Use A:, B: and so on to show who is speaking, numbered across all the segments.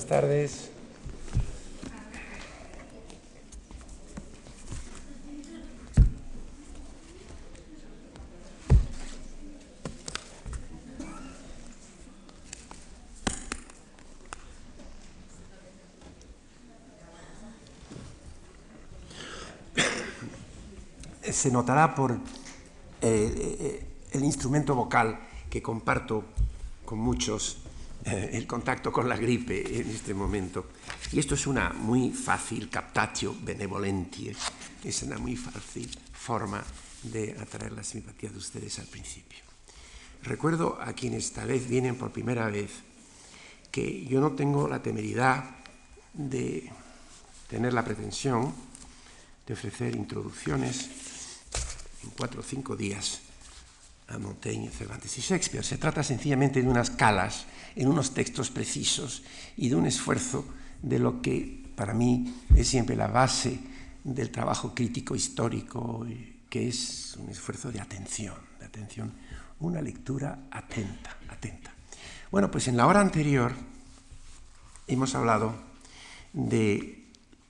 A: buenas tardes. Se notará por eh, eh, el instrumento vocal que comparto con muchos eh, el contacto con la gripe en este momento. Y esto es una muy fácil captatio benevolenti, es una muy fácil forma de atraer la simpatía de ustedes al principio. Recuerdo a quienes tal vez vienen por primera vez que yo no tengo la temeridad de tener la pretensión de ofrecer introducciones en cuatro o cinco días a Montaigne, Cervantes y Shakespeare. Se trata sencillamente de unas calas en unos textos precisos y de un esfuerzo de lo que para mí es siempre la base del trabajo crítico histórico, que es un esfuerzo de atención, de atención, una lectura atenta, atenta. Bueno, pues en la hora anterior hemos hablado de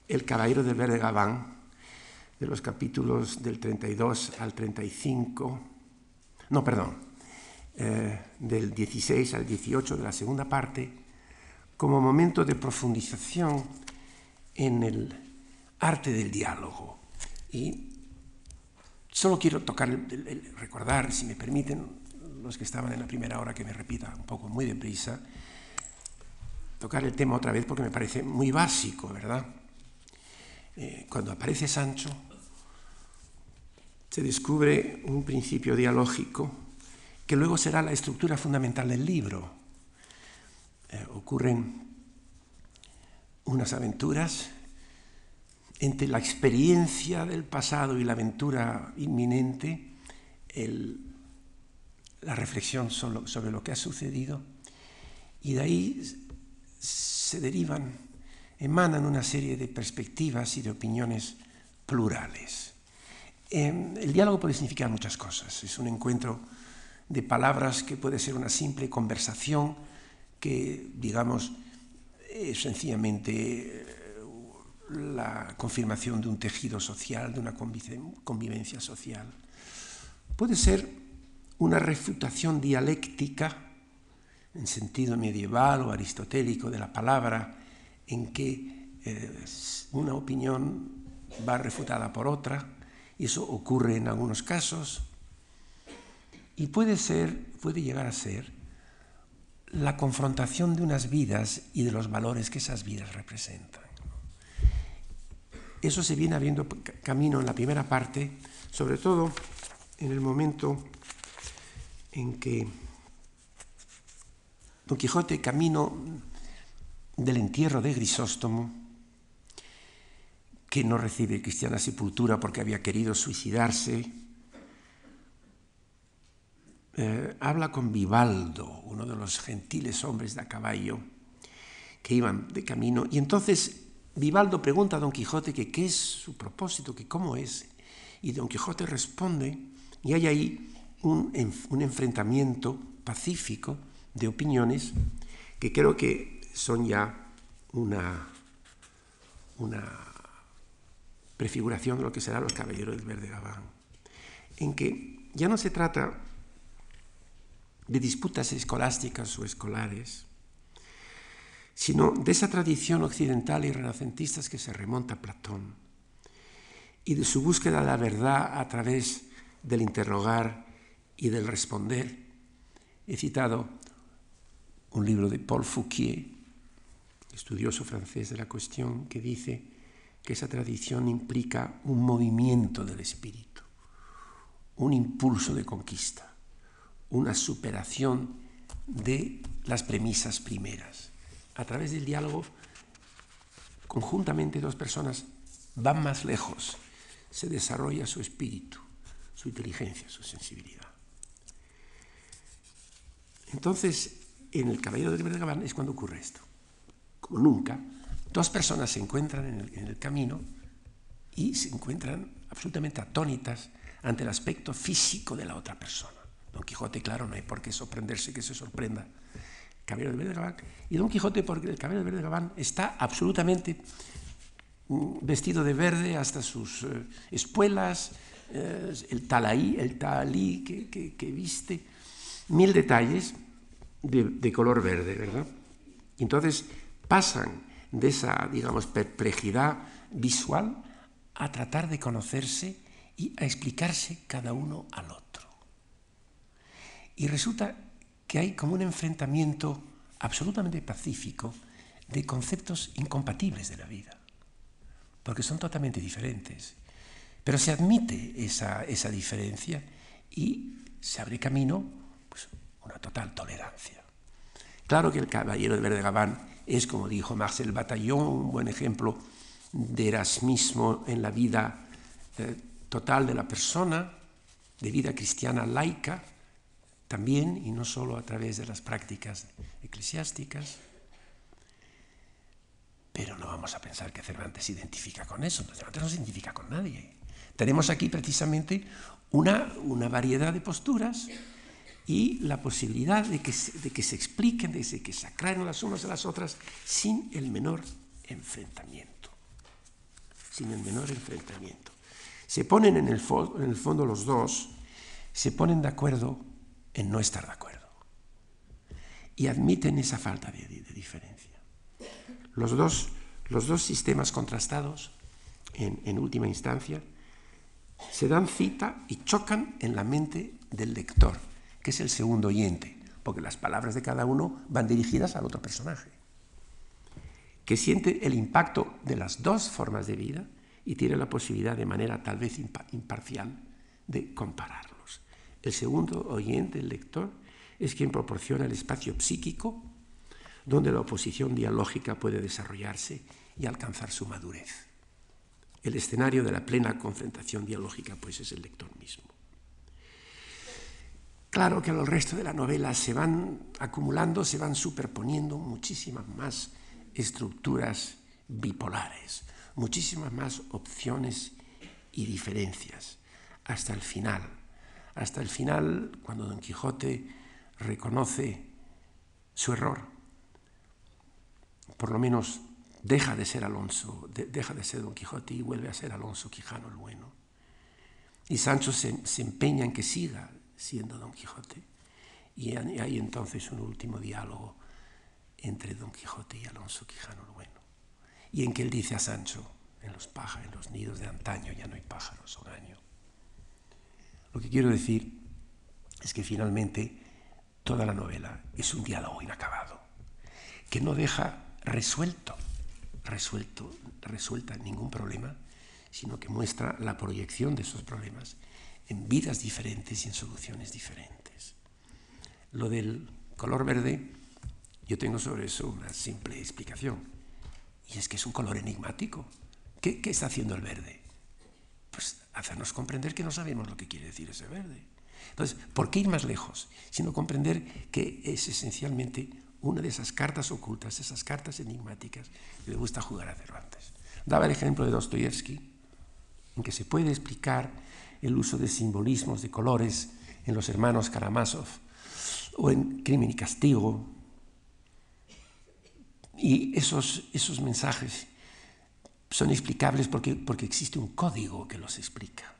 A: El caballero del verde Gabán, de los capítulos del 32 al 35, no, perdón, eh, del 16 al 18 de la segunda parte, como momento de profundización en el arte del diálogo. Y solo quiero tocar, recordar, si me permiten, los que estaban en la primera hora, que me repita un poco muy deprisa, tocar el tema otra vez porque me parece muy básico, ¿verdad? Eh, cuando aparece Sancho, se descubre un principio dialógico que luego será la estructura fundamental del libro. Eh, ocurren unas aventuras entre la experiencia del pasado y la aventura inminente, la reflexión sobre lo que ha sucedido, y de ahí se derivan, emanan una serie de perspectivas y de opiniones plurales. Em, el diálogo puede significar muchas cosas. Es un encuentro de palabras que puede ser una simple conversación que, digamos, es sencillamente eh, la confirmación de un tejido social, de una convivencia social. Puede ser una refutación dialéctica en sentido medieval o aristotélico de la palabra, en que eh, una opinión va refutada por otra, y eso ocurre en algunos casos. Y puede ser, puede llegar a ser, la confrontación de unas vidas y de los valores que esas vidas representan. Eso se viene habiendo camino en la primera parte, sobre todo en el momento en que Don Quijote, camino del entierro de Grisóstomo, que no recibe cristiana sepultura porque había querido suicidarse. Eh, habla con Vivaldo, uno de los gentiles hombres de a caballo que iban de camino, y entonces Vivaldo pregunta a Don Quijote que qué es su propósito, que cómo es, y Don Quijote responde, y hay ahí un, un enfrentamiento pacífico de opiniones que creo que son ya una, una prefiguración de lo que serán los caballeros del verde Gabán, en que ya no se trata de disputas escolásticas o escolares, sino de esa tradición occidental y renacentista que se remonta a Platón y de su búsqueda de la verdad a través del interrogar y del responder. He citado un libro de Paul Fouquier, estudioso francés de la cuestión, que dice que esa tradición implica un movimiento del espíritu, un impulso de conquista, una superación de las premisas primeras. A través del diálogo, conjuntamente dos personas van más lejos, se desarrolla su espíritu, su inteligencia, su sensibilidad. Entonces, en el Caballero de Vergabán es cuando ocurre esto. Como nunca, Dos personas se encuentran en el, camino y se encuentran absolutamente atónitas ante el aspecto físico de la otra persona. Don Quijote, claro, no hay por qué sorprenderse que se sorprenda Caballero del Verde Gabán, y Don Quijote porque el Caballero del Verde Gabán está absolutamente mm, vestido de verde hasta sus eh, espuelas, eh, el talaí, el talí que, viste, mil detalles de, de color verde, ¿verdad? Entonces pasan de esa, digamos, perplejidad visual a tratar de conocerse y a explicarse cada uno al otro. Y resulta que hay como un enfrentamiento absolutamente pacífico de conceptos incompatibles de la vida, porque son totalmente diferentes. Pero se admite esa, diferencia y se abre camino pues, una total tolerancia. Claro que el caballero de Verde Gabán es, como dijo Marcel Batallón, un buen ejemplo de erasmismo en la vida eh, total de la persona, de vida cristiana laica, también, y no solo a través de las prácticas eclesiásticas. Pero no vamos a pensar que Cervantes se identifica con eso, Cervantes no se identifica con nadie. Tenemos aquí precisamente una, una variedad de posturas y la posibilidad de que, se, expliquen, de que se aclaren las unas a las otras sin el menor enfrentamiento. Sin el menor enfrentamiento. Se ponen en el, fondo los dos, se ponen de acuerdo en no estar de acuerdo. Y admiten esa falta de, diferencia. Los dos, los dos, sistemas contrastados, en última instancia, se dan cita y chocan en la mente del lector, que es el segundo oyente, porque las palabras de cada uno van dirigidas al otro personaje, que siente el impacto de las dos formas de vida y tiene la posibilidad de manera tal vez imparcial de compararlos. El segundo oyente, el lector, es quien proporciona el espacio psíquico donde la oposición dialógica puede desarrollarse y alcanzar su madurez. El escenario de la plena confrontación dialógica pues es el lector mismo. Claro que el resto de la novela se van acumulando, se van superponiendo muchísimas más estructuras bipolares, muchísimas más opciones y diferencias, hasta el final. Hasta el final, cuando Don Quijote reconoce su error, por lo menos deja de ser Alonso, deja de ser Don Quijote y vuelve a ser Alonso Quijano el bueno. Y Sancho se empeña en que siga siendo Don Quijote. Y hay entonces un último diálogo entre Don Quijote y Alonso Quijano el bueno. Y en que él dice a Sancho, en los pájaros, en los nidos de antaño ya no hay pájaros, año. Lo que quiero decir es que finalmente toda la novela es un diálogo inacabado, que no deja resuelto, resuelto, resuelta ningún problema, sino que muestra la proyección de esos problemas en vidas diferentes y en soluciones diferentes. Lo del color verde, yo tengo sobre eso una simple explicación, y es que es un color enigmático. ¿Qué, está haciendo el verde? Pues hacernos comprender que no sabemos lo que quiere decir ese verde. Entonces, ¿por qué ir más lejos? Sino comprender que es esencialmente una de esas cartas ocultas, esas cartas enigmáticas que le gusta jugar a Cervantes. Daba el ejemplo de Dostoyevsky, en que se puede explicar el uso de simbolismos, de colores en los hermanos Karamazov, o en Crimen y Castigo. Y esos, esos mensajes son explicables porque, porque existe un código que los explica.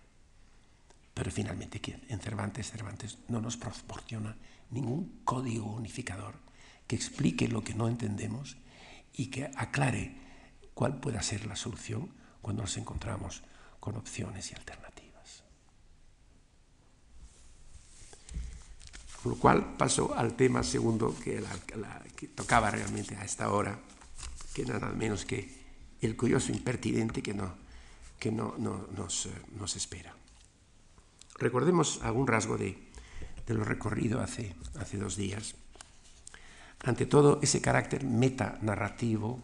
A: Pero finalmente en Cervantes, Cervantes no nos proporciona ningún código unificador que explique lo que no entendemos y que aclare cuál pueda ser la solución cuando nos encontramos con opciones y alternativas. Con lo cual paso al tema segundo que, que tocaba realmente a esta hora, que nada menos que el curioso impertinente que, no, que no, nos, eh, nos, espera. Recordemos algún rasgo de, de lo recorrido hace, hace dos días. Ante todo, ese carácter metanarrativo,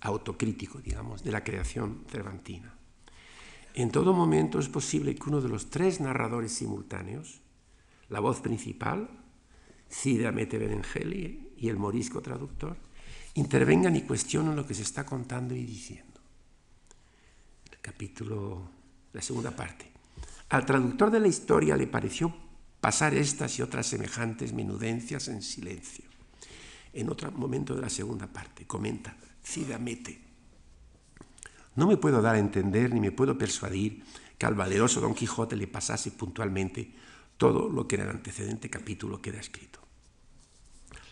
A: autocrítico, digamos, de la creación cervantina. En todo momento es posible que uno de los tres narradores simultáneos, la voz principal, Cida Mete Benengeli y el morisco traductor, intervengan y cuestionen lo que se está contando y diciendo. El capítulo, la segunda parte. Al traductor de la historia le pareció pasar estas y otras semejantes menudencias en silencio. en otro momento de la segunda parte. Comenta, Cida Mete. No me puedo dar a entender ni me puedo persuadir que al valeroso Don Quijote le pasase puntualmente todo lo que en el antecedente capítulo queda escrito.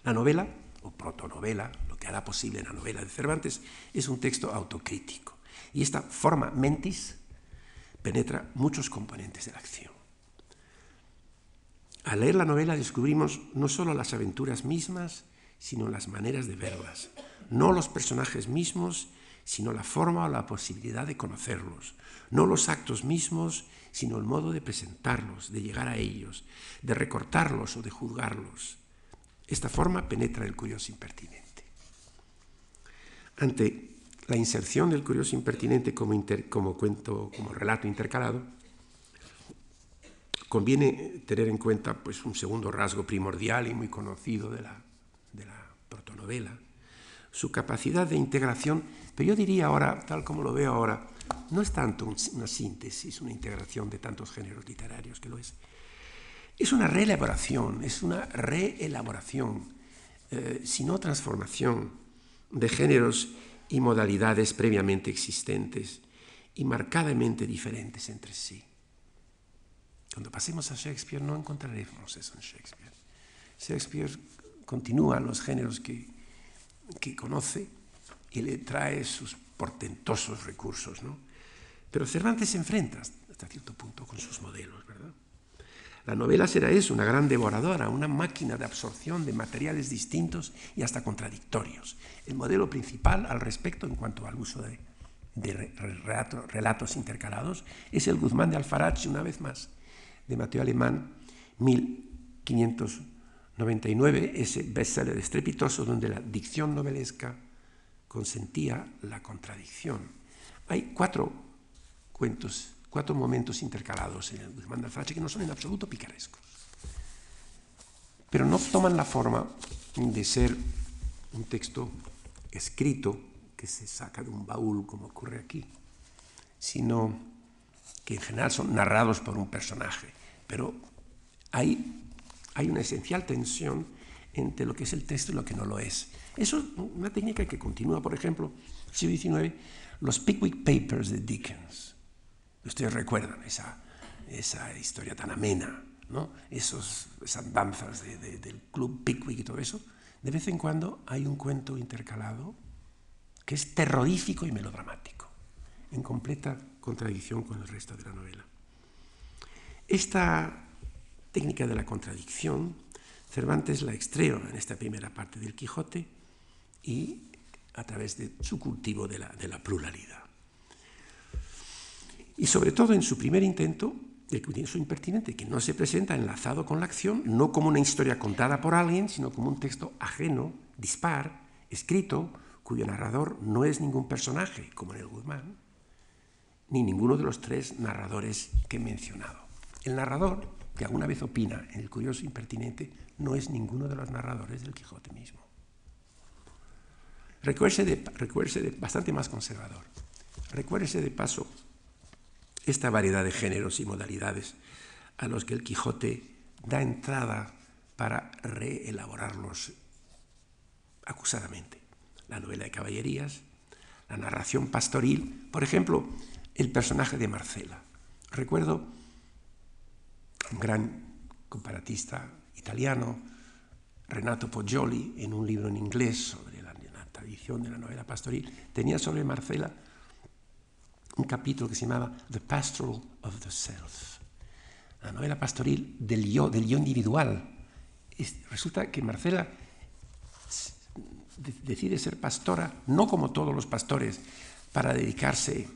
A: La novela, o protonovela, lo que hará posible la novela de Cervantes, es un texto autocrítico. Y esta forma mentis penetra muchos componentes de la acción. Al leer la novela descubrimos no solo las aventuras mismas, sino las maneras de verlas, no los personajes mismos, sino la forma o la posibilidad de conocerlos, no los actos mismos, sino el modo de presentarlos, de llegar a ellos, de recortarlos o de juzgarlos. Esta forma penetra el curioso impertinente. Ante la inserción del curioso impertinente como, como cuento, como relato intercalado, conviene tener en cuenta pues, un segundo rasgo primordial y muy conocido de la, de la protonovela, su capacidad de integración, pero yo diría ahora, tal como lo veo ahora, no es tanto una síntesis, una integración de tantos géneros literarios que lo es. Es una reelaboración, es una reelaboración, eh, sino transformación de géneros y modalidades previamente existentes y marcadamente diferentes entre sí. Cuando pasemos a Shakespeare no encontraremos eso en Shakespeare. Shakespeare continúa los géneros que, que conoce y le trae sus portentosos recursos. ¿no? Pero Cervantes se enfrenta hasta cierto punto con sus modelos, ¿verdad? La novela será eso, una gran devoradora, una máquina de absorción de materiales distintos y hasta contradictorios. El modelo principal al respecto en cuanto al uso de, relatos intercalados es el Guzmán de Alfarach, una vez más, de Mateo Alemán, 1599, ese bestseller estrepitoso donde la dicción novelesca consentía la contradicción. Hay cuatro cuentos, cuatro momentos intercalados en el Guzmán de Alfarache que no son en absoluto picarescos, pero no toman la forma de ser un texto escrito que se saca de un baúl como ocurre aquí, sino que en general son narrados por un personaje pero hay una esencial tensión entre lo que es el texto y lo que no lo es. Eso es una técnica que continúa, por ejemplo, siglo XIX, los Pickwick Papers de Dickens. Ustedes recuerdan esa, esa historia tan amena, ¿no? Esos, esas danzas del club Pickwick y todo eso. De vez en cuando hay un cuento intercalado que es terrorífico y melodramático, en completa contradicción con el resto de la novela. Esta técnica de la contradicción, Cervantes la extrae en esta primera parte del Quijote y a través de su cultivo de la, pluralidad. Y sobre todo en su primer intento, el curioso impertinente, que no se presenta enlazado con la acción, no como una historia contada por alguien, sino como un texto ajeno, dispar, escrito, cuyo narrador no es ningún personaje, como en el Guzmán, ni ninguno de los tres narradores que he mencionado. El narrador, que alguna vez opina en el curioso impertinente, no es ninguno de los narradores del Quijote mismo. Recuérdese de, de bastante más conservador. Recuérdese de paso esta variedad de géneros y modalidades a los que el Quijote da entrada para reelaborarlos acusadamente. La novela de caballerías, la narración pastoril, por ejemplo, el personaje de Marcela. Recuerdo un gran comparatista italiano, Renato Poggioli, en un libro en inglés sobre la, tradición de la novela pastoril, tenía sobre Marcela un capítulo que se llamaba The Pastoral of the Self, la novela pastoril del yo, del yo individual. resulta que Marcela decide ser pastora, no como todos los pastores, para dedicarse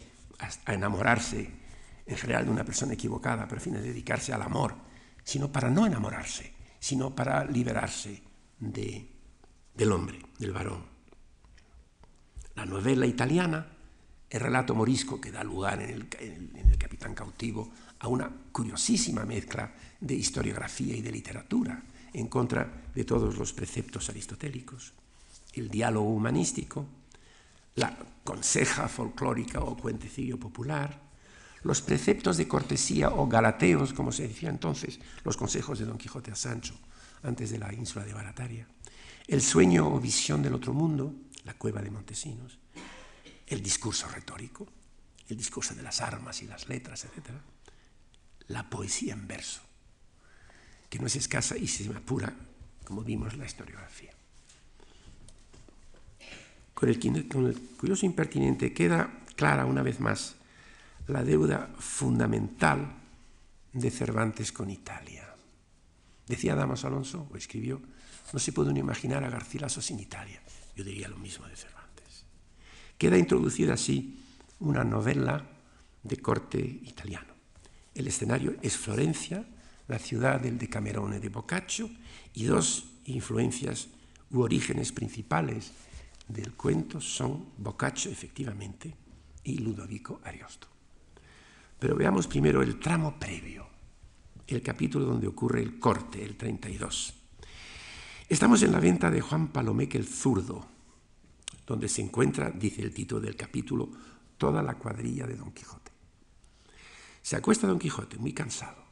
A: a enamorarse en general de una persona equivocada, prefiere dedicarse al amor, sino para no enamorarse, sino para liberarse de, del hombre, del varón. La novela italiana, el relato morisco que da lugar en el, Capitán Cautivo a una curiosísima mezcla de historiografía y de literatura en contra de todos los preceptos aristotélicos, el diálogo humanístico, la conseja folclórica o cuentecillo popular, los preceptos de cortesía o galateos, como se decía entonces, los consejos de Don Quijote a Sancho antes de la ínsula de Barataria, el sueño o visión del otro mundo, la cueva de Montesinos, el discurso retórico, el discurso de las armas y las letras, etc. La poesía en verso, que no es escasa y se apura, como vimos la historiografía. Con el, con el curioso impertinente queda clara una vez más la deuda fundamental de Cervantes con Italia. Decía Damas Alonso, o escribió, no se puede imaginar a Garcilaso sin Italia. Yo diría lo mismo de Cervantes. Queda introducida así una novela de corte italiano. El escenario es Florencia, la ciudad del Decamerone de Boccaccio, y dos influencias u orígenes principales del cuento son Boccaccio, efectivamente, y Ludovico Ariosto. Pero veamos primero el tramo previo, el capítulo donde ocurre el corte, el 32. Estamos en la venta de Juan Palomeque el Zurdo, donde se encuentra, dice el título del capítulo, toda la cuadrilla de Don Quijote. Se acuesta Don Quijote, muy cansado.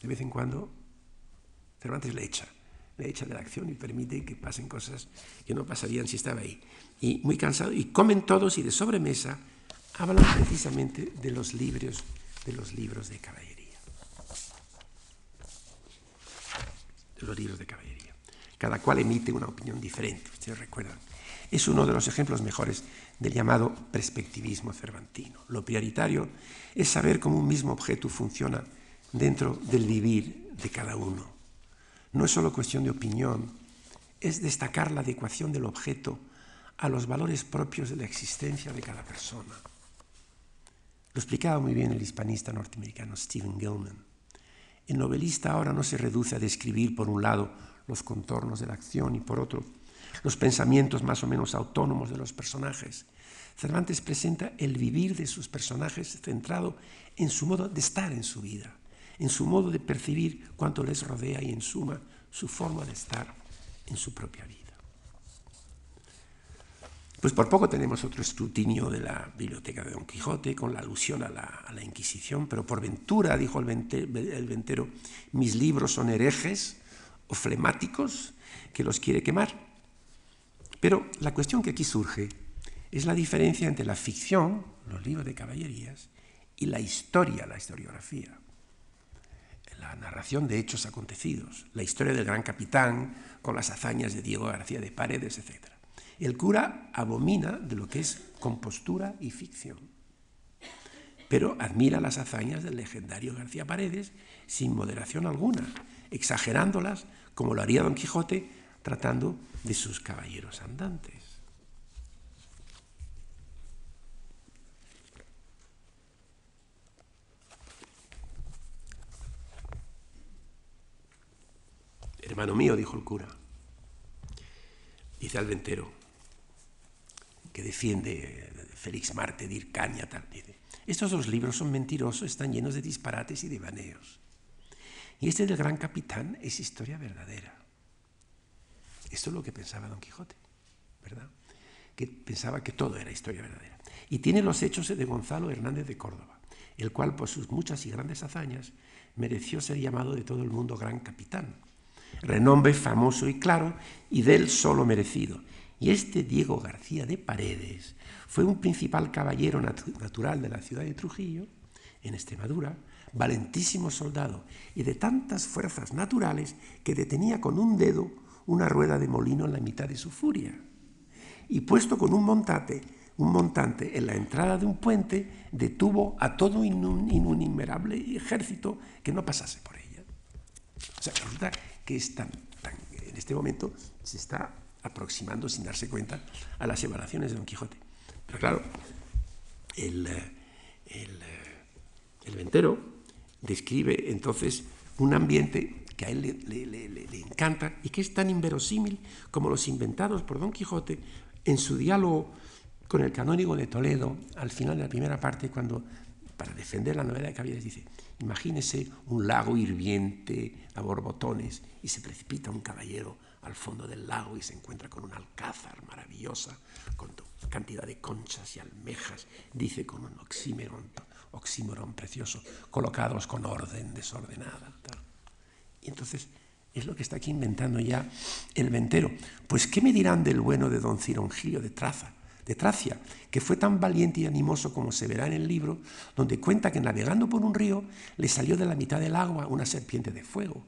A: De vez en cuando, Cervantes le echa, le echa de la acción y permite que pasen cosas que no pasarían si estaba ahí. Y muy cansado, y comen todos y de sobremesa hablan precisamente de los libros, de los libros de caballería. De los libros de caballería. Cada cual emite una opinión diferente, ustedes recuerdan. Es uno de los ejemplos mejores del llamado perspectivismo cervantino. Lo prioritario es saber cómo un mismo objeto funciona dentro del vivir de cada uno. No es solo cuestión de opinión, es destacar la adecuación del objeto a los valores propios de la existencia de cada persona. Lo explicaba muy bien el hispanista norteamericano Stephen Gilman. El novelista ahora no se reduce a describir, por un lado, los contornos de la acción y, por otro, los pensamientos más o menos autónomos de los personajes. Cervantes presenta el vivir de sus personajes centrado en su modo de estar en su vida, en su modo de percibir cuanto les rodea y, en suma, su forma de estar en su propia vida. Pues por poco tenemos otro escrutinio de la biblioteca de Don Quijote con la alusión a la, Inquisición, pero por ventura, dijo el, el ventero, mis libros son herejes o flemáticos que los quiere quemar. Pero la cuestión que aquí surge es la diferencia entre la ficción, los libros de caballerías, y la historia, la historiografía. La narración de hechos acontecidos, la historia del gran capitán con las hazañas de Diego García de Paredes, etc. El cura abomina de lo que es compostura y ficción, pero admira las hazañas del legendario García Paredes sin moderación alguna, exagerándolas como lo haría Don Quijote tratando de sus caballeros andantes. Hermano mío, dijo el cura, dice al ventero, que defiende Félix Marte, Dircaña, tal. Dice, estos dos libros son mentirosos, están llenos de disparates y de baneos. Y este del gran capitán es historia verdadera. Esto es lo que pensaba Don Quijote, ¿verdad? Que pensaba que todo era historia verdadera. Y tiene los hechos de Gonzalo Hernández de Córdoba, el cual por sus muchas y grandes hazañas mereció ser llamado de todo el mundo gran capitán. Renombre famoso y claro, y del solo merecido y este Diego García de Paredes fue un principal caballero natural de la ciudad de Trujillo, en Extremadura, valentísimo soldado y de tantas fuerzas naturales que detenía con un dedo una rueda de molino en la mitad de su furia. Y puesto con un montante, un montante en la entrada de un puente, detuvo a todo un, innumerable ejército que no pasase por ella. O sea, resulta que es tan, en este momento se está aproximando sin darse cuenta a las evaluaciones de Don Quijote. Pero claro, el, el, ventero describe entonces un ambiente que a él le, encanta y que es tan inverosímil como los inventados por Don Quijote en su diálogo con el canónigo de Toledo al final de la primera parte, cuando para defender la novela de Caballeros dice, imagínese un lago hirviente a borbotones y se precipita un caballero al fondo del lago y se encuentra con un alcázar maravillosa, con cantidad de conchas y almejas, dice con un oxímoron, oxímoron precioso, colocados con orden desordenada. Y entonces Es lo que está aquí inventando ya el ventero. Pues, ¿qué me dirán del bueno de don Cirongilio de Traza? de Tracia, que fue tan valiente y animoso como se verá en el libro, donde cuenta que navegando por un río le salió de la mitad del agua una serpiente de fuego.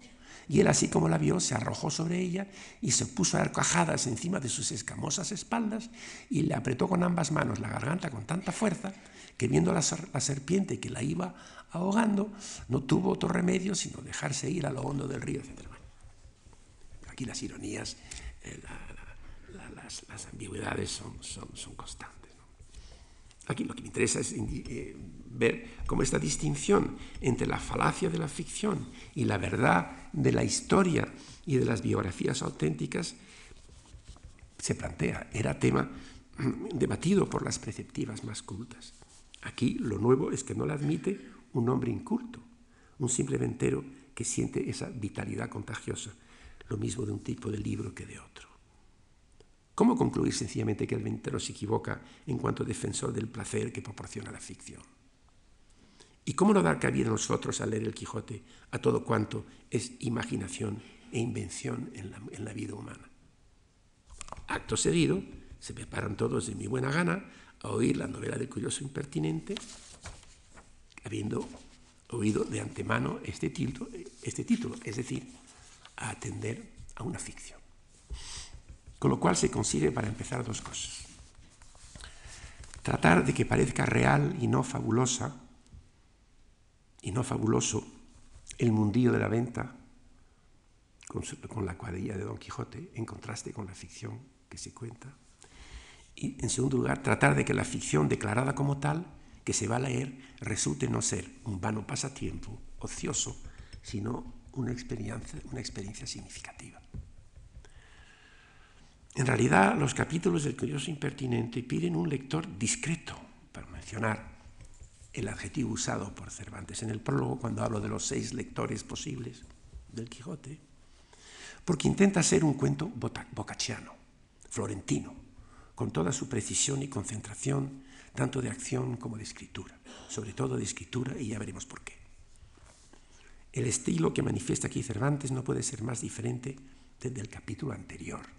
A: Y él, así como la vio, se arrojó sobre ella y se puso a dar cajadas encima de sus escamosas espaldas y le apretó con ambas manos la garganta con tanta fuerza que viendo la, serpiente que la iba ahogando, no tuvo otro remedio sino dejarse ir a lo hondo del río, etc. Aquí las ironías, eh, las, ambigüedades son, constantes. Aquí lo que me interesa es eh, ver cómo esta distinción entre la falacia de la ficción y la verdad de la historia y de las biografías auténticas se plantea. Era tema mm, debatido por las preceptivas más cultas. Aquí lo nuevo es que no la admite un hombre inculto, un simple ventero que siente esa vitalidad contagiosa, lo mismo de un tipo de libro que de otro. ¿Cómo concluir sencillamente que el ventero se equivoca en cuanto defensor del placer que proporciona la ficción? ¿Y cómo no dar cabida a nosotros al leer el Quijote a todo cuanto es imaginación e invención en la, vida humana? Acto seguido, se preparan todos de mi buena gana a oír la novela del curioso impertinente, habiendo oído de antemano este título, este título, es decir, a atender a una ficción. Con lo cual se consigue, para empezar, dos cosas. Tratar de que parezca real y no fabulosa, y no fabuloso, el mundillo de la venta con, la cuadrilla de Don Quijote, en contraste con la ficción que se cuenta. Y, en segundo lugar, tratar de que la ficción declarada como tal, que se va a leer, resulte no ser un vano pasatiempo ocioso, sino una experiencia, una experiencia significativa. En realidad, los capítulos del Curioso Impertinente piden un lector discreto, para mencionar el adjetivo usado por Cervantes en el prólogo cuando hablo de los seis lectores posibles del Quijote, porque intenta ser un cuento bocacciano, florentino, con toda su precisión y concentración, tanto de acción como de escritura, sobre todo de escritura, y ya veremos por qué. El estilo que manifiesta aquí Cervantes no puede ser más diferente desde el capítulo anterior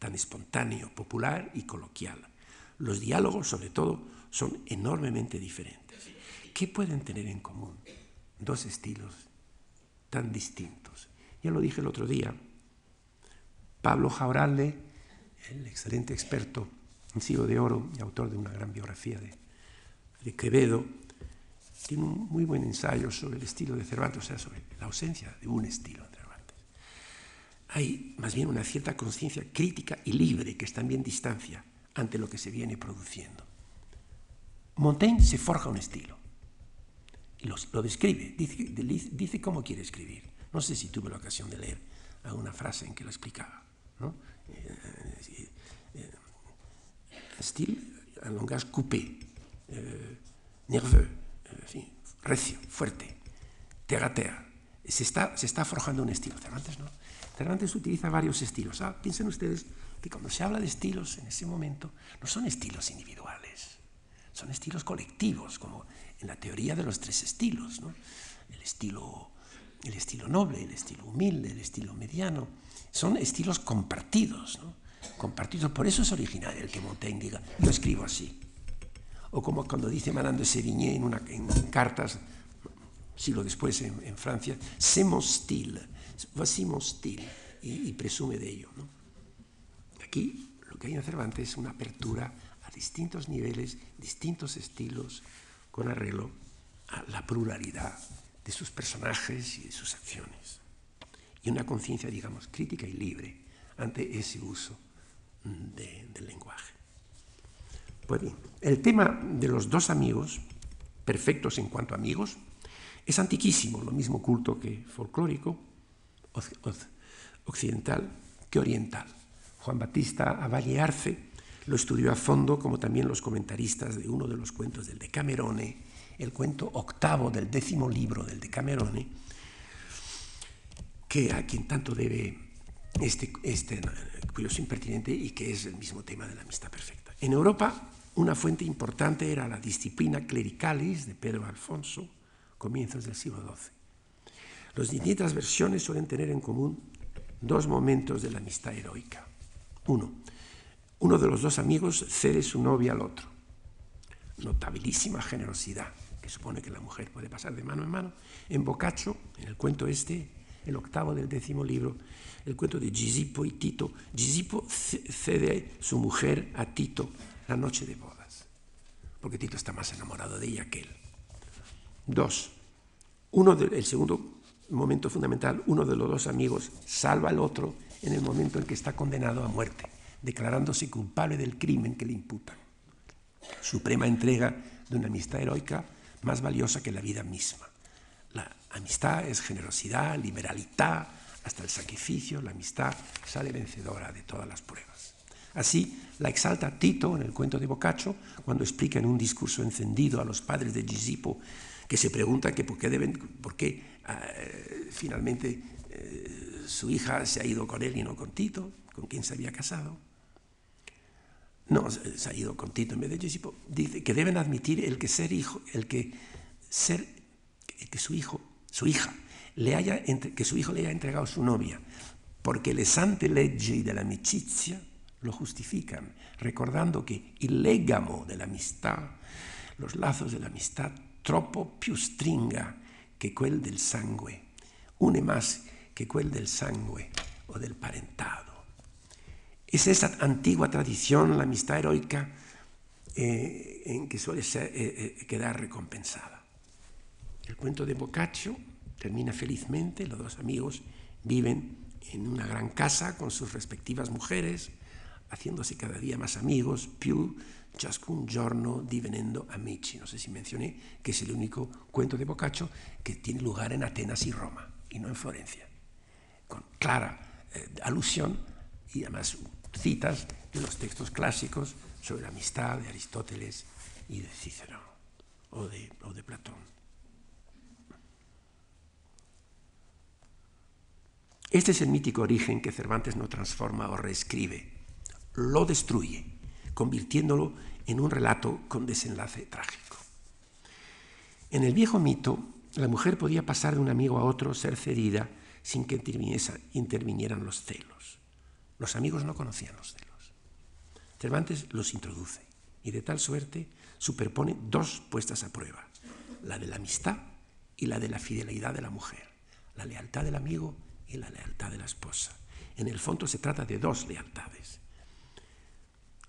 A: tan espontáneo, popular y coloquial. Los diálogos, sobre todo, son enormemente diferentes. ¿Qué pueden tener en común dos estilos tan distintos? Ya lo dije el otro día. Pablo Jauralde, el excelente experto en siglo de oro y autor de una gran biografía de, Quevedo, tiene un muy buen ensayo sobre el estilo de Cervantes, o sea, sobre la ausencia de un estilo hay más bien una cierta conciencia crítica y libre que está en distancia ante lo que se viene produciendo. Montaigne se forja un estilo y lo, describe, dice, cómo quiere escribir. No sé si tuve la ocasión de leer alguna frase en que lo explicaba. ¿no? Eh, eh, un langage coupé, eh, nerveux, recio, fuerte, terre Se está, se está forjando un estilo. Cervantes no. Cervantes utiliza varios estilos. Ah, piensen ustedes que cuando se habla de estilos en ese momento, no son estilos individuales, son estilos colectivos, como en la teoría de los tres estilos, el, estilo, el estilo noble, el estilo humilde, el estilo mediano, son estilos compartidos, compartidos, por eso es original el que Montaigne diga, yo escribo así. O como cuando dice Manando Sevigné en, una, en cartas, siglo después en, en Francia, c'est mon style, voici mon style, y, presume de ello. Aquí lo que hay en Cervantes es una apertura a distintos niveles, distintos estilos, con arreglo a la pluralidad de sus personajes y de sus acciones. Y una conciencia, digamos, crítica y libre ante ese uso del lenguaje. Pues bien, el tema de los dos amigos, perfectos en cuanto amigos, es antiquísimo, lo mismo culto que folclórico, occidental que oriental. Juan Batista Avalle Arce lo estudió a fondo, como también los comentaristas de uno de los cuentos del Decamerone, el cuento octavo del décimo libro del Decamerone, que a quien tanto debe este, este curioso impertinente y que es el mismo tema de la amistad perfecta. En Europa, una fuente importante era la disciplina clericalis de Pedro Alfonso, comienzos del siglo XII. Las distintas versiones suelen tener en común dos momentos de la amistad heroica. Uno, uno de los dos amigos cede su novia al otro. Notabilísima generosidad, que supone que la mujer puede pasar de mano en mano. En Boccaccio, en el cuento este, el octavo del décimo libro, el cuento de Gisipo y Tito, Gisipo cede su mujer a Tito la noche de bodas, porque Tito está más enamorado de ella que él. Dos, uno el segundo momento fundamental, uno de los dos amigos salva al otro en el momento en que está condenado a muerte declarándose culpable del crimen que le imputan. Suprema entrega de una amistad heroica más valiosa que la vida misma. La amistad es generosidad, liberalidad, hasta el sacrificio, la amistad sale vencedora de todas las pruebas. Así la exalta Tito en el cuento de Boccaccio, cuando explica en un discurso encendido a los padres de Gisipo que se preguntan que por qué, deben, qué eh, finalmente eh, su hija se ha ido con él y no con Tito, con quien se había casado. No, se ha ido con Tito en vez de. Dice que deben admitir el que ser hijo, el que ser, que su hijo, su hija, le haya, que su hijo le haya entregado su novia, porque le sante leggi amicizia lo justifican, recordando que el legamo de la amistad, los lazos de la amistad, troppo più stringa que quel del sangue, une más que quel del sangue o del parentado. Es esa antigua tradición, la amistad heroica, eh, en que suele eh, eh, quedar recompensada. El cuento de Boccaccio termina felizmente, los dos amigos viven en una gran casa con sus respectivas mujeres, haciéndose cada día más amigos, più ciascun giorno divenendo amici. No sé si mencioné que es el único cuento de Boccaccio que tiene lugar en Atenas y Roma, y no en Florencia, con clara alusión y además citas de los textos clásicos sobre la amistad de Aristóteles y de Cícero o de, o de Platón. Este es el mítico origen que Cervantes no transforma o reescribe, lo destruye, convirtiéndolo en un relato con desenlace trágico. En el viejo mito, la mujer podía pasar de un amigo a otro, ser cedida, sin que intervinieran los celos. Los amigos no conocían los celos. Cervantes los introduce y de tal suerte superpone dos puestas a prueba, la de la amistad y la de la fidelidad de la mujer, la lealtad del amigo y la lealtad de la esposa. En el fondo se trata de dos lealtades.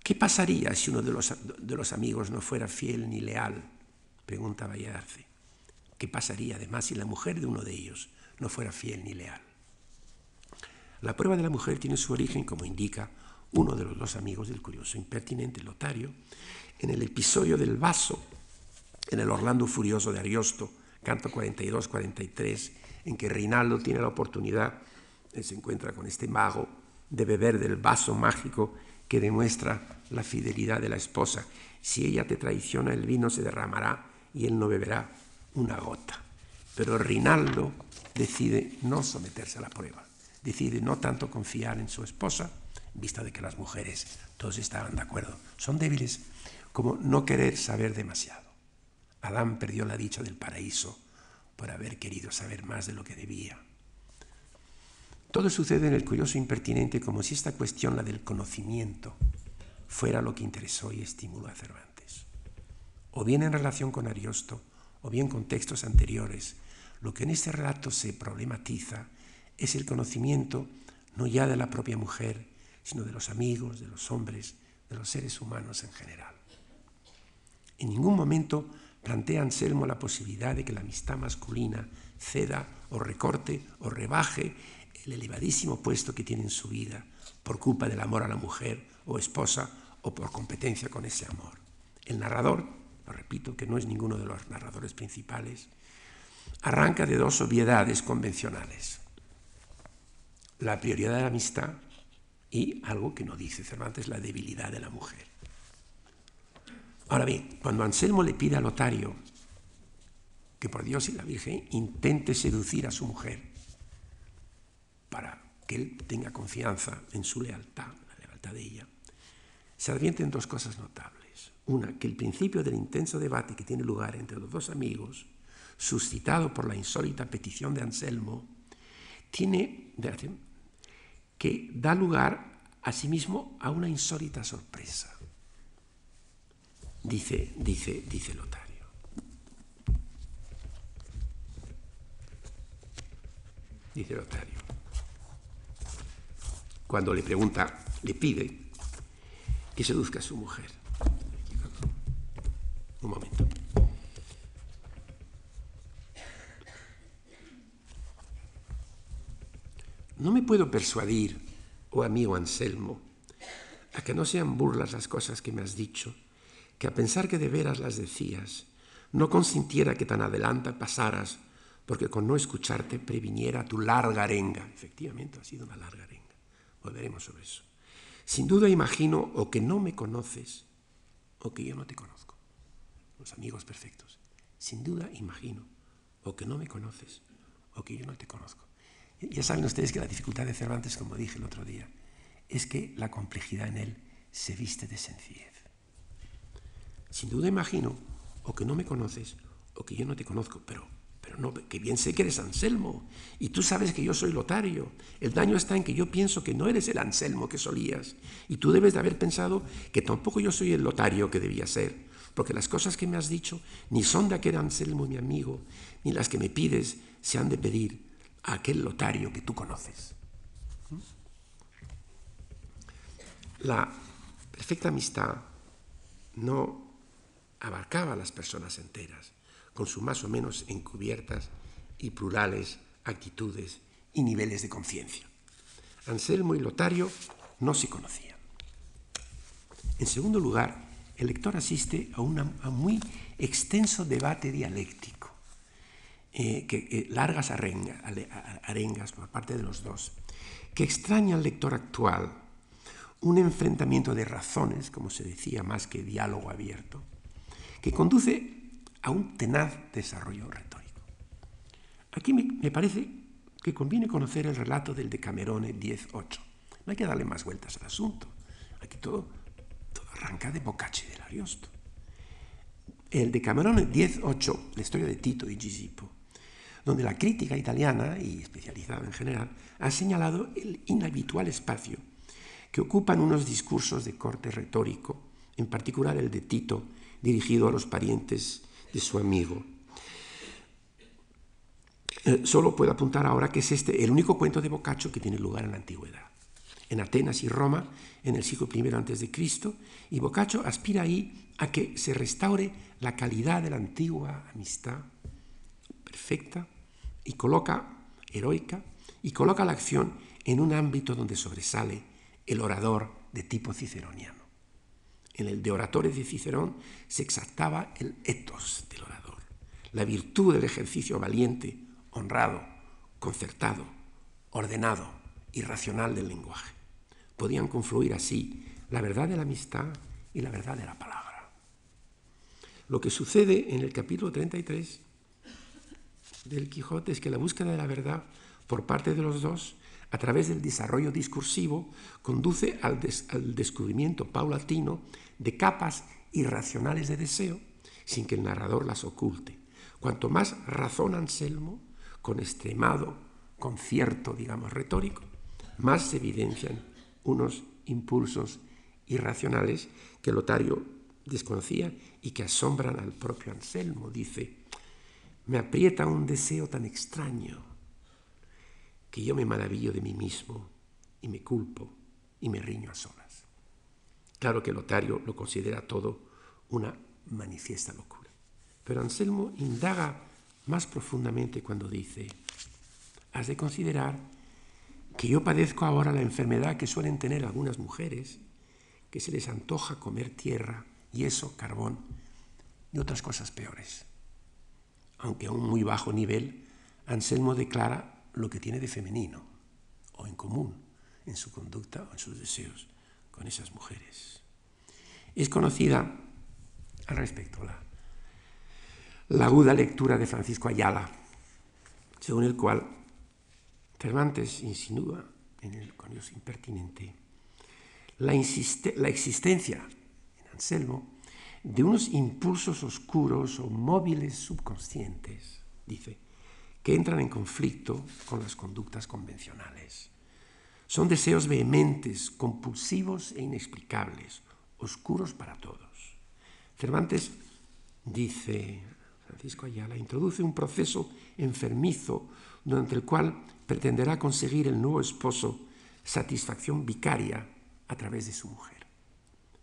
A: ¿Qué pasaría si uno de los, de los amigos no fuera fiel ni leal? Pregunta Vallarce. ¿Qué pasaría además si la mujer de uno de ellos no fuera fiel ni leal? La prueba de la mujer tiene su origen, como indica uno de los dos amigos del curioso impertinente Lotario, en el episodio del vaso, en el Orlando Furioso de Ariosto, canto 42-43, en que Reinaldo tiene la oportunidad, eh, se encuentra con este mago, de beber del vaso mágico que demuestra la fidelidad de la esposa. Si ella te traiciona, el vino se derramará y él no beberá una gota. Pero Rinaldo decide no someterse a la prueba decide no tanto confiar en su esposa, en vista de que las mujeres, todos estaban de acuerdo, son débiles, como no querer saber demasiado. Adán perdió la dicha del paraíso por haber querido saber más de lo que debía. Todo sucede en el curioso impertinente como si esta cuestión, la del conocimiento, fuera lo que interesó y estimuló a Cervantes. O bien en relación con Ariosto, o bien con textos anteriores, lo que en este relato se problematiza es el conocimiento no ya de la propia mujer, sino de los amigos, de los hombres, de los seres humanos en general. En ningún momento plantea Anselmo la posibilidad de que la amistad masculina ceda o recorte o rebaje el elevadísimo puesto que tiene en su vida por culpa del amor a la mujer o esposa o por competencia con ese amor. El narrador, lo repito, que no es ninguno de los narradores principales, arranca de dos obviedades convencionales la prioridad de la amistad y algo que no dice Cervantes, la debilidad de la mujer. Ahora bien, cuando Anselmo le pide a Lotario que por Dios y la Virgen intente seducir a su mujer para que él tenga confianza en su lealtad, la lealtad de ella, se advierten dos cosas notables. Una, que el principio del intenso debate que tiene lugar entre los dos amigos, suscitado por la insólita petición de Anselmo, tiene, que da lugar asimismo a una insólita sorpresa. Dice, dice, dice Lotario. Dice Lotario. Cuando le pregunta, le pide que seduzca a su mujer. Un momento. No me puedo persuadir, oh amigo Anselmo, a que no sean burlas las cosas que me has dicho, que a pensar que de veras las decías, no consintiera que tan adelante pasaras, porque con no escucharte previniera tu larga arenga. Efectivamente, ha sido una larga arenga. Volveremos sobre eso. Sin duda imagino o que no me conoces o que yo no te conozco. Los amigos perfectos. Sin duda imagino o que no me conoces o que yo no te conozco. Ya saben ustedes que la dificultad de Cervantes, como dije el otro día, es que la complejidad en él se viste de sencillez. Sin duda imagino o que no me conoces o que yo no te conozco, pero, pero no, que bien sé que eres Anselmo y tú sabes que yo soy Lotario. El daño está en que yo pienso que no eres el Anselmo que solías y tú debes de haber pensado que tampoco yo soy el Lotario que debía ser, porque las cosas que me has dicho ni son de aquel Anselmo mi amigo, ni las que me pides se han de pedir a aquel lotario que tú conoces. La perfecta amistad no abarcaba a las personas enteras, con sus más o menos encubiertas y plurales actitudes y niveles de conciencia. Anselmo y Lotario no se conocían. En segundo lugar, el lector asiste a, un muy extenso debate dialéctico eh, que, eh, largas arengas por parte de los dos, que extraña al lector actual un enfrentamiento de razones, como se decía, más que diálogo abierto, que conduce a un tenaz desarrollo retórico. Aquí me, parece que conviene conocer el relato del Decamerone 10.8. No hay que darle más vueltas al asunto. Aquí todo, todo arranca de Boccaccio del Ariosto. El Decamerone 10.8, la historia de Tito y Gisipo, donde la crítica italiana, y especializada en general, ha señalado el inhabitual espacio que ocupan unos discursos de corte retórico, en particular el de Tito, dirigido a los parientes de su amigo. Eh, solo puedo apuntar ahora que es este el único cuento de Boccaccio que tiene lugar en la antigüedad. En Atenas y Roma, en el siglo I a.C., y Boccaccio aspira ahí a que se restaure la calidad de la antigua amistad perfecta y coloca, heroica, y coloca la acción en un ámbito donde sobresale el orador de tipo ciceroniano. En el de oradores de Cicerón se exaltaba el ethos del orador, la virtud del ejercicio valiente, honrado, concertado, ordenado y racional del lenguaje. Podían confluir así la verdad de la amistad y la verdad de la palabra. Lo que sucede en el capítulo 33 del Quijote es que la búsqueda de la verdad por parte de los dos, a través del desarrollo discursivo, conduce al, descubrimiento paulatino de capas irracionales de deseo sin que el narrador las oculte. Cuanto más razón Anselmo, con extremado concierto, digamos, retórico, más se evidencian unos impulsos irracionales que Lotario desconocía y que asombran al propio Anselmo. Dice, me aprieta un deseo tan extraño que yo me maravillo de mí mismo y me culpo y me riño a solas. Claro que Lotario lo considera todo una manifiesta locura. Pero Anselmo indaga más profundamente cuando dice, has de considerar que yo padezco ahora la enfermedad que suelen tener algunas mujeres, que se les antoja comer tierra, y eso, carbón y otras cosas peores aunque a un muy bajo nivel, Anselmo declara lo que tiene de femenino o en común en su conducta o en sus deseos con esas mujeres. Es conocida al respecto la, la aguda lectura de Francisco Ayala, según el cual Cervantes insinúa en el conioso impertinente la, la existencia en Anselmo de unos impulsos oscuros o móviles subconscientes, dice, que entran en conflicto con las conductas convencionales. Son deseos vehementes, compulsivos e inexplicables, oscuros para todos. Cervantes dice, Francisco Ayala, introduce un proceso enfermizo durante el cual pretenderá conseguir el nuevo esposo satisfacción vicaria a través de su mujer,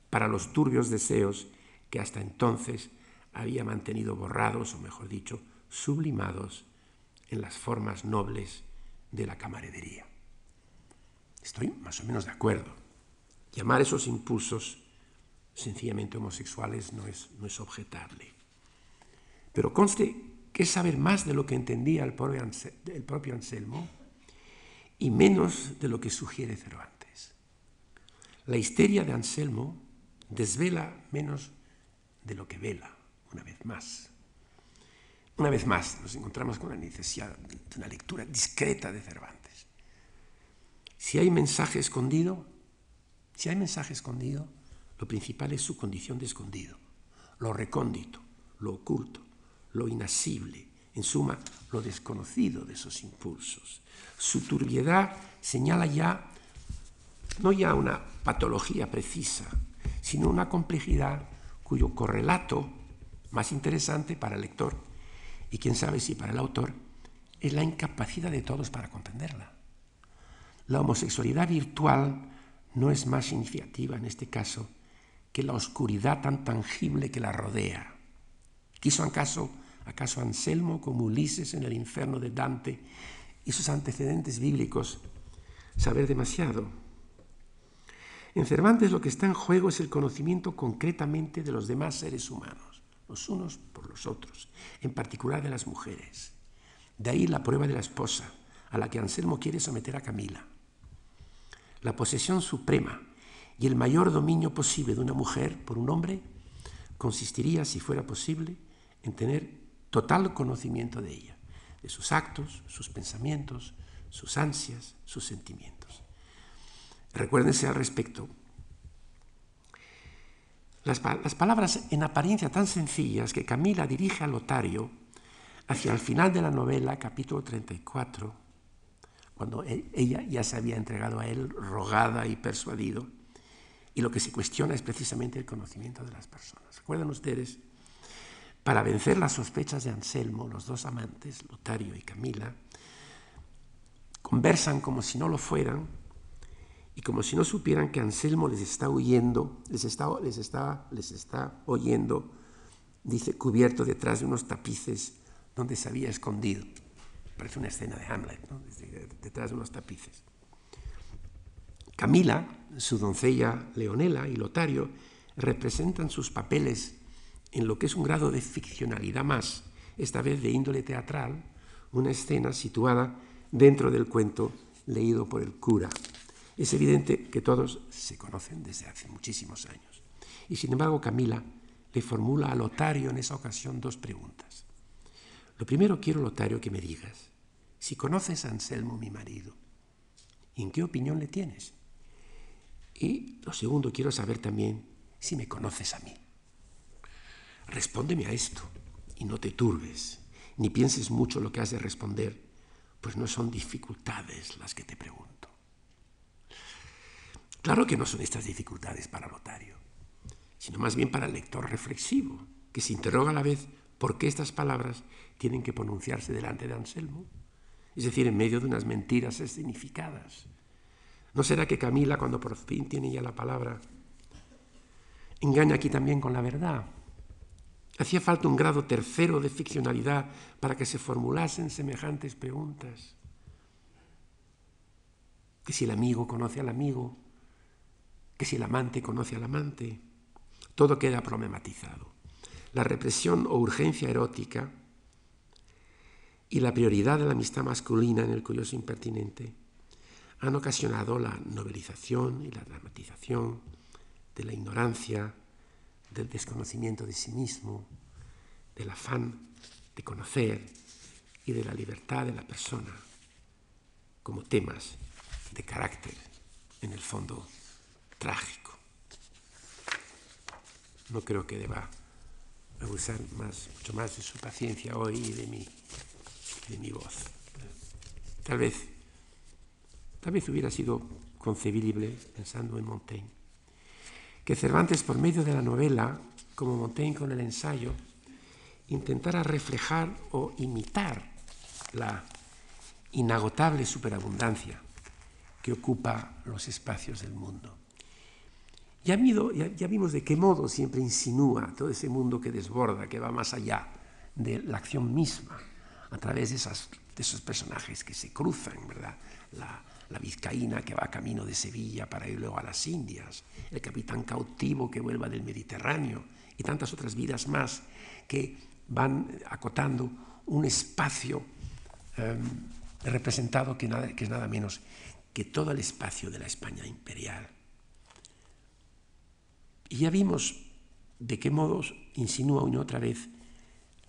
A: para los turbios deseos que hasta entonces había mantenido borrados, o mejor dicho, sublimados en las formas nobles de la camaradería. Estoy más o menos de acuerdo. Llamar esos impulsos sencillamente homosexuales no es, no es objetable. Pero conste que es saber más de lo que entendía el propio Anselmo y menos de lo que sugiere Cervantes. La histeria de Anselmo desvela menos de lo que vela, una vez más. Una vez más nos encontramos con la necesidad de una lectura discreta de Cervantes. Si hay mensaje escondido, si hay mensaje escondido, lo principal es su condición de escondido, lo recóndito, lo oculto, lo inasible, en suma, lo desconocido de esos impulsos. Su turbiedad señala ya no ya una patología precisa, sino una complejidad cuyo correlato más interesante para el lector y quién sabe si para el autor es la incapacidad de todos para comprenderla. La homosexualidad virtual no es más significativa en este caso que la oscuridad tan tangible que la rodea. ¿Quiso acaso, acaso Anselmo como Ulises en el infierno de Dante y sus antecedentes bíblicos saber demasiado? En Cervantes lo que está en juego es el conocimiento concretamente de los demás seres humanos, los unos por los otros, en particular de las mujeres. De ahí la prueba de la esposa, a la que Anselmo quiere someter a Camila. La posesión suprema y el mayor dominio posible de una mujer por un hombre consistiría, si fuera posible, en tener total conocimiento de ella, de sus actos, sus pensamientos, sus ansias, sus sentimientos. Recuérdense al respecto. Las, palabras en apariencia tan sencillas que Camila dirige a Lotario hacia el final de la novela, capítulo 34, cuando e, ella ya se había entregado a él, rogada y persuadido, y lo que se cuestiona es precisamente el conocimiento de las personas. ¿Recuerdan ustedes? Para vencer las sospechas de Anselmo, los dos amantes, Lotario y Camila, conversan como si no lo fueran y como si no supieran que Anselmo les está huyendo, les está, les está, les está oyendo, dice, cubierto detrás de unos tapices donde se había escondido. Parece una escena de Hamlet, detrás de unos tapices. Camila, su doncella Leonela y Lotario representan sus papeles en lo que es un grado de ficcionalidad más, esta vez de índole teatral, una escena situada dentro del cuento leído por el cura. Es evidente que todos se conocen desde hace muchísimos años. Y sin embargo Camila le formula a Lotario en esa ocasión dos preguntas. Lo primero quiero, Lotario, que me digas si conoces a Anselmo, mi marido, ¿y en qué opinión le tienes? Y lo segundo, quiero saber también si me conoces a mí. Respóndeme a esto y no te turbes, ni pienses mucho lo que has de responder, pues no son dificultades las que te pregunto. Claro que no son estas dificultades para Lotario, sino más bien para el lector reflexivo, que se interroga a la vez por qué estas palabras tienen que pronunciarse delante de Anselmo, es decir, en medio de unas mentiras escenificadas ¿No será que Camila, cuando por fin tiene ya la palabra, engaña aquí también con la verdad? Hacía falta un grado tercero de ficcionalidad para que se formulasen semejantes preguntas. Que si el amigo conoce al amigo, que si el amante conoce al amante, todo queda problematizado. La represión o urgencia erótica y la prioridad de la amistad masculina en el curioso impertinente han ocasionado la novelización y la dramatización de la ignorancia, del desconocimiento de sí mismo, del afán de conocer y de la libertad de la persona como temas de carácter, en el fondo, trágico. No creo que deba abusar más, mucho más de su paciencia hoy y de mi, de mi voz. Tal vez tal vez hubiera sido concebible, pensando en Montaigne, que Cervantes, por medio de la novela, como Montaigne con el ensayo, intentara reflejar o imitar la inagotable superabundancia que ocupa los espacios del mundo. Ya, vimos de qué modo siempre insinúa todo ese mundo que desborda, que va más allá de la acción misma, a través de, esos personajes que se cruzan, ¿verdad? La, vizcaína que va camino de Sevilla para ir luego a las Indias, el capitán cautivo que vuelva del Mediterráneo y tantas otras vidas más que van acotando un espacio em, representado que es nada menos que todo el espacio de la España imperial. Y ya vimos de qué modos insinúa una otra vez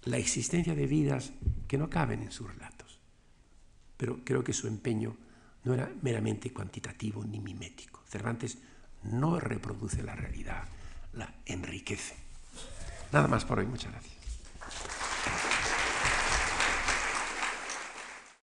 A: la existencia de vidas que no caben en sus relatos. Pero creo que su empeño no era meramente cuantitativo ni mimético. Cervantes no reproduce la realidad, la enriquece. Nada más por hoy, muchas gracias.